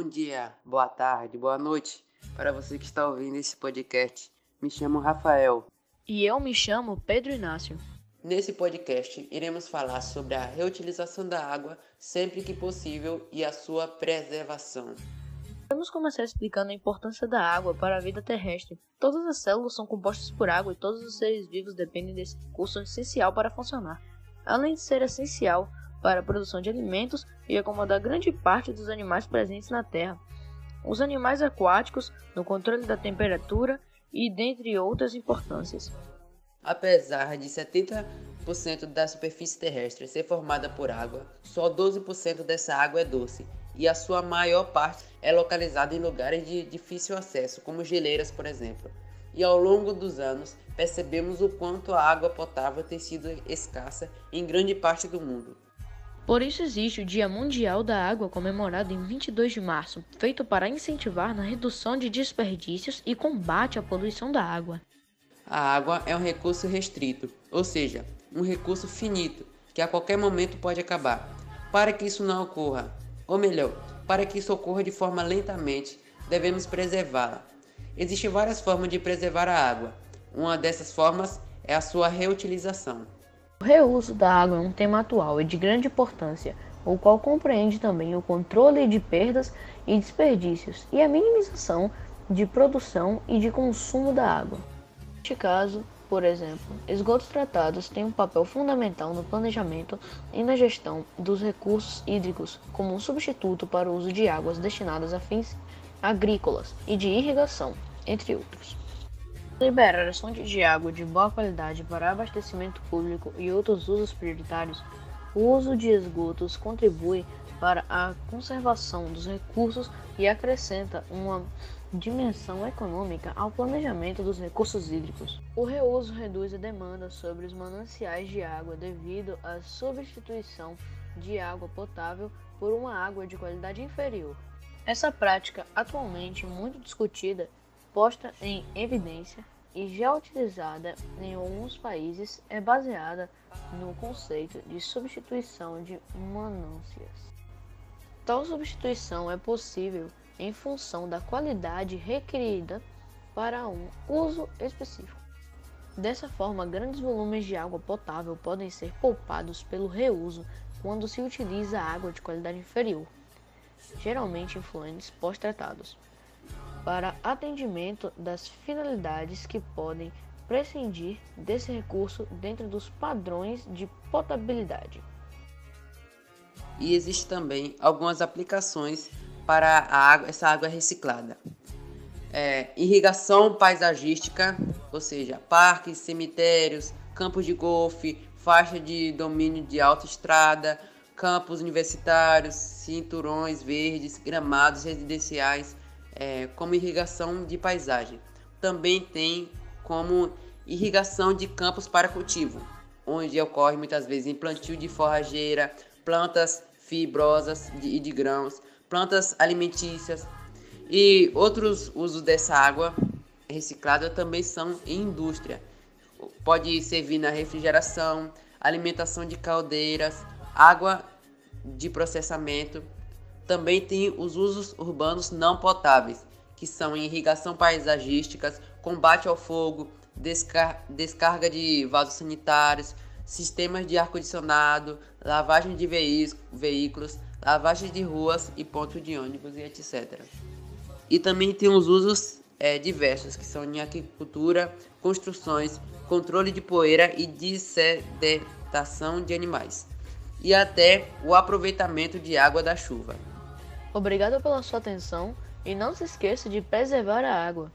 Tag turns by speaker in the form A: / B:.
A: Bom dia, boa tarde, boa noite para você que está ouvindo esse podcast. Me chamo Rafael.
B: E eu me chamo Pedro Inácio.
A: Nesse podcast, iremos falar sobre a reutilização da água sempre que possível e a sua preservação.
B: Vamos começar explicando a importância da água para a vida terrestre. Todas as células são compostas por água e todos os seres vivos dependem desse recurso essencial para funcionar. Além de ser essencial para a produção de alimentos e acomodar grande parte dos animais presentes na Terra, os animais aquáticos, no controle da temperatura e dentre outras importâncias.
A: Apesar de 70% da superfície terrestre ser formada por água, só 12% dessa água é doce e a sua maior parte é localizada em lugares de difícil acesso, como geleiras, por exemplo. E ao longo dos anos, percebemos o quanto a água potável tem sido escassa em grande parte do mundo.
B: Por isso existe o Dia Mundial da Água comemorado em 22 de março, feito para incentivar na redução de desperdícios e combate à poluição da água.
A: A água é um recurso restrito, ou seja, um recurso finito, que a qualquer momento pode acabar. Para que isso não ocorra, ou melhor, para que isso ocorra de forma lentamente, devemos preservá-la. Existem várias formas de preservar a água. Uma dessas formas é a sua reutilização.
B: O reuso da água é um tema atual e de grande importância, o qual compreende também o controle de perdas e desperdícios e a minimização de produção e de consumo da água. Neste caso, por exemplo, esgotos tratados têm um papel fundamental no planejamento e na gestão dos recursos hídricos como um substituto para o uso de águas destinadas a fins agrícolas e de irrigação, entre outros. Liberar fontes de água de boa qualidade para abastecimento público e outros usos prioritários, o uso de esgotos contribui para a conservação dos recursos e acrescenta uma dimensão econômica ao planejamento dos recursos hídricos. O reuso reduz a demanda sobre os mananciais de água devido à substituição de água potável por uma água de qualidade inferior. Essa prática, atualmente muito discutida, posta em evidência e já utilizada em alguns países, é baseada no conceito de substituição de mananciais. Tal substituição é possível em função da qualidade requerida para um uso específico. Dessa forma, grandes volumes de água potável podem ser poupados pelo reuso quando se utiliza água de qualidade inferior, geralmente influentes pós-tratados, para atendimento das finalidades que podem prescindir desse recurso dentro dos padrões de potabilidade.
A: E existe também algumas aplicações para água, essa água reciclada. É, irrigação paisagística, ou seja, parques, cemitérios, campos de golfe, faixa de domínio de autoestrada, campos universitários, cinturões verdes, gramados residenciais, é, como irrigação de paisagem. Também tem como irrigação de campos para cultivo, onde ocorre muitas vezes em plantio de forrageira, plantas fibrosas e de, de grãos, plantas alimentícias e outros usos dessa água reciclada também são em indústria. Pode servir na refrigeração, alimentação de caldeiras, água de processamento. Também tem os usos urbanos não potáveis, que são irrigação paisagísticas, combate ao fogo, descar descarga de vasos sanitários, sistemas de ar-condicionado, lavagem de veículos, lavagem de ruas e pontos de ônibus e etc. E também tem os usos é, diversos, que são em agricultura, construções, controle de poeira e dissedentação de animais. E até o aproveitamento de água da chuva.
B: Obrigado pela sua atenção e não se esqueça de preservar a água.